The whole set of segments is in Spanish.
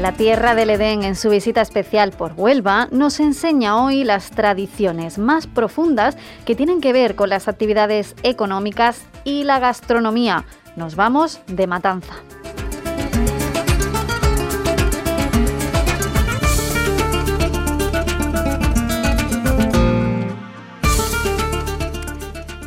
La tierra del Edén, en su visita especial por Huelva, nos enseña hoy las tradiciones más profundas que tienen que ver con las actividades económicas y la gastronomía. Nos vamos de matanza.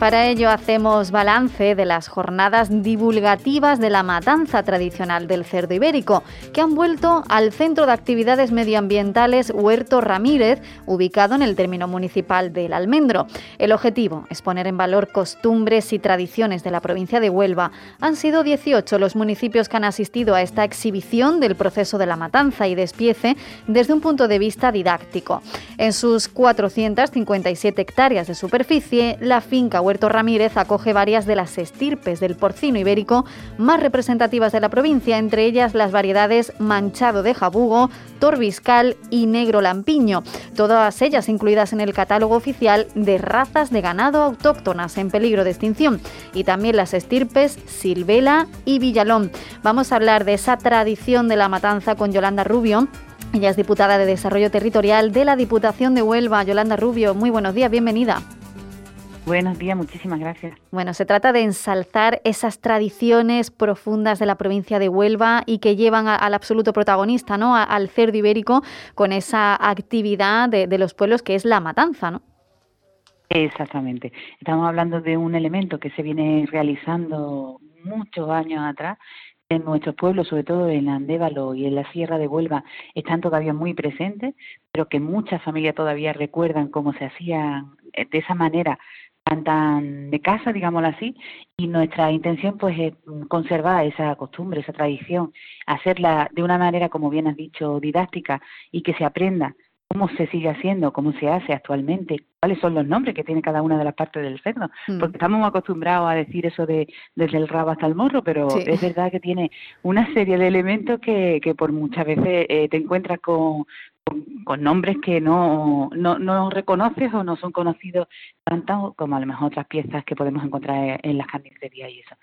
Para ello hacemos balance de las jornadas divulgativas de la matanza tradicional del cerdo ibérico, que han vuelto al Centro de Actividades Medioambientales Huerto Ramírez, ubicado en el término municipal del Almendro. El objetivo es poner en valor costumbres y tradiciones de la provincia de Huelva. Han sido 18 los municipios que han asistido a esta exhibición del proceso de la matanza y despiece desde un punto de vista didáctico. En sus 457 hectáreas de superficie, la finca Huerto Puerto Ramírez acoge varias de las estirpes del porcino ibérico más representativas de la provincia, entre ellas las variedades manchado de jabugo, torbiscal y negro lampiño, todas ellas incluidas en el catálogo oficial de razas de ganado autóctonas en peligro de extinción, y también las estirpes Silvela y Villalón. Vamos a hablar de esa tradición de la matanza con Yolanda Rubio, ella es diputada de Desarrollo Territorial de la Diputación de Huelva. Yolanda Rubio, muy buenos días, bienvenida. Buenos días, muchísimas gracias. Bueno, se trata de ensalzar esas tradiciones profundas de la provincia de Huelva y que llevan al absoluto protagonista, ¿no? al cerdo ibérico con esa actividad de, de los pueblos que es la matanza, ¿no? Exactamente. Estamos hablando de un elemento que se viene realizando muchos años atrás en nuestros pueblos, sobre todo en Andévalo y en la Sierra de Huelva, están todavía muy presentes, pero que muchas familias todavía recuerdan cómo se hacía de esa manera tan, de casa, digámoslo así, y nuestra intención pues es conservar esa costumbre, esa tradición, hacerla de una manera, como bien has dicho, didáctica y que se aprenda cómo se sigue haciendo, cómo se hace actualmente, cuáles son los nombres que tiene cada una de las partes del cerdo, mm. porque estamos acostumbrados a decir eso de desde el rabo hasta el morro, pero es verdad que tiene una serie de elementos que, que por muchas veces eh, te encuentras con, con, nombres que no, no, no reconoces o no son conocidos tanto como a lo mejor otras piezas que podemos encontrar en las carnicerías y eso.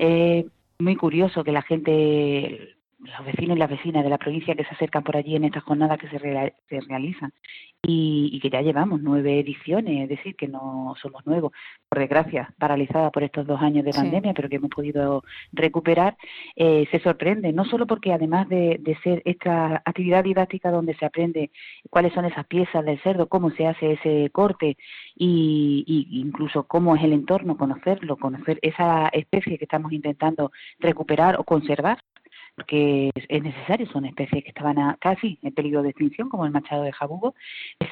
Es muy curioso que la gente, los vecinos y las vecinas de la provincia que se acercan por allí en estas jornadas que se, se realizan. Y, que ya llevamos nueve ediciones, es decir, que no somos nuevos, por desgracia, paralizada por estos dos años de pandemia, pero que hemos podido recuperar, eh, se sorprende, no solo porque además de, ser esta actividad didáctica donde se aprende cuáles son esas piezas del cerdo, cómo se hace ese corte y, y incluso cómo es el entorno, conocerlo, conocer esa especie que estamos intentando recuperar o conservar, porque es necesario, son especies que estaban casi en peligro de extinción, como el machado de jabugo,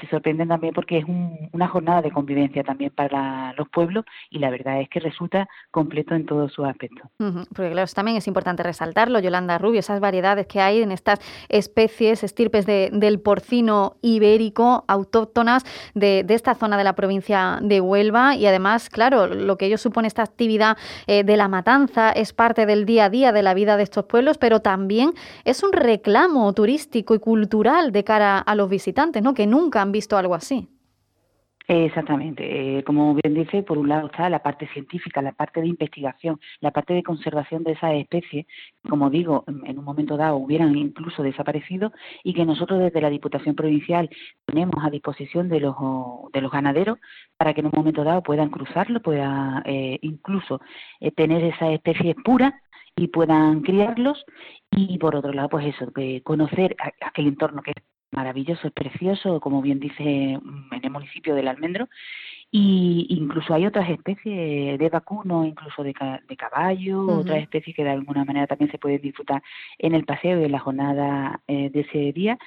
se sorprenden también porque es una jornada de convivencia también para los pueblos y la verdad es que resulta completo en todos sus aspectos. Porque claro, también es importante resaltarlo, Yolanda Rubio, esas variedades que hay en estas especies, estirpes del porcino ibérico autóctonas de, esta zona de la provincia de Huelva y además, claro, lo que ello supone esta actividad eh, de la matanza es parte del día a día de la vida de estos pueblos, pero también es un reclamo turístico y cultural de cara a los visitantes, ¿no? Que nunca han visto algo así. Exactamente. Eh, como bien dice, por un lado está la parte científica, la parte de investigación, la parte de conservación de esas especies, como digo, en un momento dado hubieran incluso desaparecido y que nosotros desde la Diputación Provincial ponemos a disposición de los, de los ganaderos para que en un momento dado puedan cruzarlo, puedan eh, incluso eh, tener esas especies puras y puedan criarlos. Y por otro lado pues eso conocer aquel entorno que es maravilloso es precioso como bien dice mm, en el municipio del Almendro. Y incluso hay otras especies de vacuno incluso de, de caballo otras especies que de alguna manera también se pueden disfrutar en el paseo y en la jornada eh, de ese día.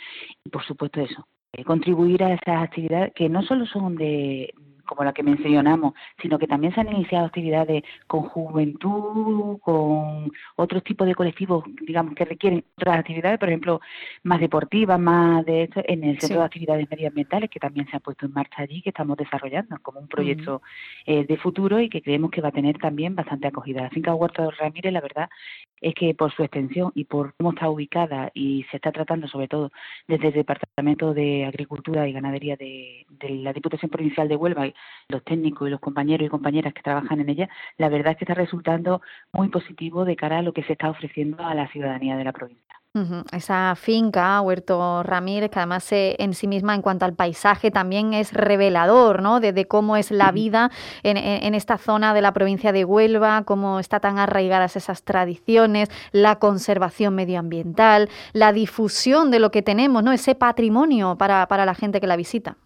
Y por supuesto eso eh, contribuir a esas actividades que no solo son de como la que mencionamos, sino que también se han iniciado actividades con juventud, con otros tipos de colectivos, digamos, que requieren otras actividades, por ejemplo, más deportivas, más de esto, en el Centro de Actividades Medioambientales, que también se ha puesto en marcha allí, que estamos desarrollando como un proyecto eh, de futuro y que creemos que va a tener también bastante acogida. La finca Huerta de Ramírez, la verdad, es que por su extensión y por cómo está ubicada y se está tratando sobre todo desde el Departamento de Agricultura y Ganadería de, la Diputación Provincial de Huelva, y los técnicos y los compañeros y compañeras que trabajan en ella, la verdad es que está resultando muy positivo de cara a lo que se está ofreciendo a la ciudadanía de la provincia. Esa finca, Huerto Ramírez, que además en sí misma en cuanto al paisaje también es revelador, ¿no? De, cómo es la vida en, esta zona de la provincia de Huelva, cómo está tan arraigadas esas tradiciones, la conservación medioambiental, la difusión de lo que tenemos, ¿no? Ese patrimonio para, para la gente que la visita.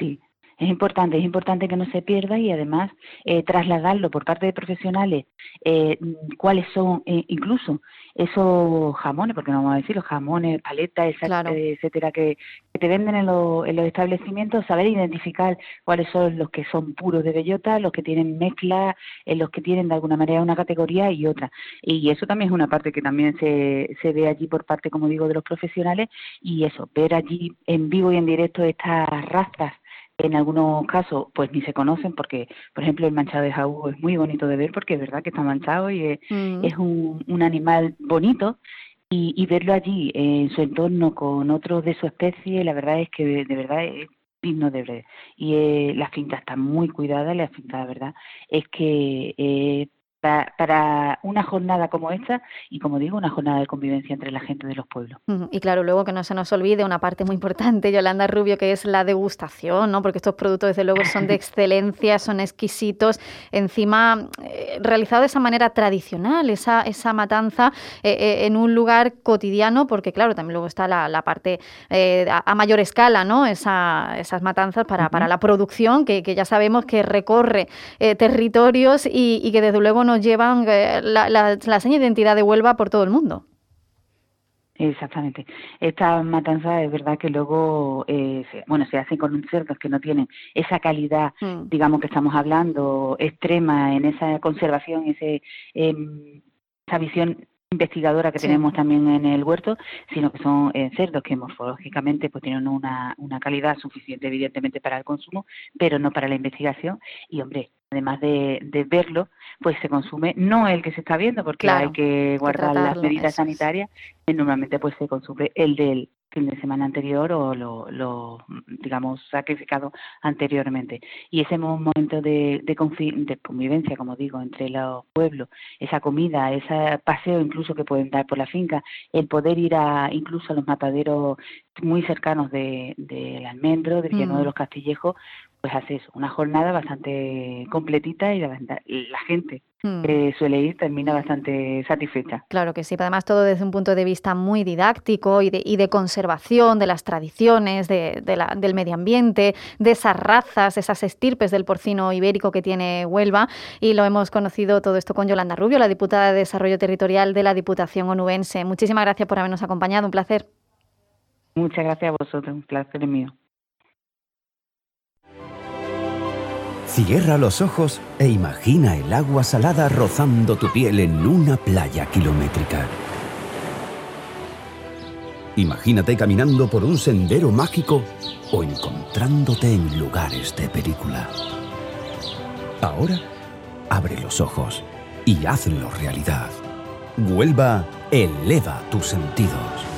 Sí, es importante, es importante que no se pierda y además eh, trasladarlo por parte de profesionales eh, cuáles son eh, incluso esos jamones, porque no vamos a decir los jamones, paletas, etcétera, que, te venden en, los establecimientos, saber identificar cuáles son los que son puros de bellota, los que tienen mezcla, los que tienen de alguna manera una categoría y otra. Y eso también es una parte que también se, se ve allí por parte, como digo, de los profesionales y eso, ver allí en vivo y en directo estas razas en algunos casos pues ni se conocen porque por ejemplo el manchado de jaú es muy bonito de ver porque es verdad que está manchado y es, mm. un, un, animal bonito y, y, verlo allí en su entorno con otros de su especie la verdad es que de, verdad es digno de ver y eh, la finca está muy cuidada la finca la verdad es que eh, para, una jornada como esta y, como digo, una jornada de convivencia entre la gente de los pueblos. Y claro, luego que no se nos olvide una parte muy importante, Yolanda Rubio, que es la degustación, ¿no? porque estos productos, desde luego, son de excelencia, son exquisitos, encima eh, realizado de esa manera tradicional, esa, esa matanza eh, eh, en un lugar cotidiano, porque claro, también luego está la, parte a, mayor escala, ¿no? Esa, esas matanzas para, para la producción, que, que, ya sabemos que recorre territorios y, y que desde luego nos llevan eh, la, la, seña de identidad de Huelva por todo el mundo. Exactamente. Esta matanza es verdad que luego, eh, se, bueno, se hacen con cerdos que no tienen esa calidad, mm. digamos que estamos hablando, extrema en esa conservación, ese, em, esa visión investigadora que tenemos también en el huerto, sino que son eh, cerdos que morfológicamente pues tienen una, una calidad suficiente evidentemente para el consumo, pero no para la investigación. Y hombre, además de, de, verlo, pues se consume no el que se está viendo, porque hay que guardar las medidas sanitarias, normalmente pues se consume el del fin de semana anterior o lo, lo digamos, sacrificado anteriormente. Y ese momento de, de, convivencia, como digo, entre los pueblos, esa comida, ese paseo incluso que pueden dar por la finca, el poder ir a incluso a los mataderos muy cercanos del de, almendro, del lleno de mm. los castillejos, pues hace eso, una jornada bastante completita y la, gente hmm. que suele ir termina bastante satisfecha. Claro que sí, además todo desde un punto de vista muy didáctico y de, y de conservación de las tradiciones, de, la, del medio ambiente, de esas razas, esas estirpes del porcino ibérico que tiene Huelva y lo hemos conocido todo esto con Yolanda Rubio, la diputada de Desarrollo Territorial de la Diputación Onubense. Muchísimas gracias por habernos acompañado, un placer. Muchas gracias a vosotros, un placer mío. Cierra los ojos e imagina el agua salada rozando tu piel en una playa kilométrica. Imagínate caminando por un sendero mágico o encontrándote en lugares de película. Ahora, abre los ojos y hazlo realidad. Huelva eleva tus sentidos.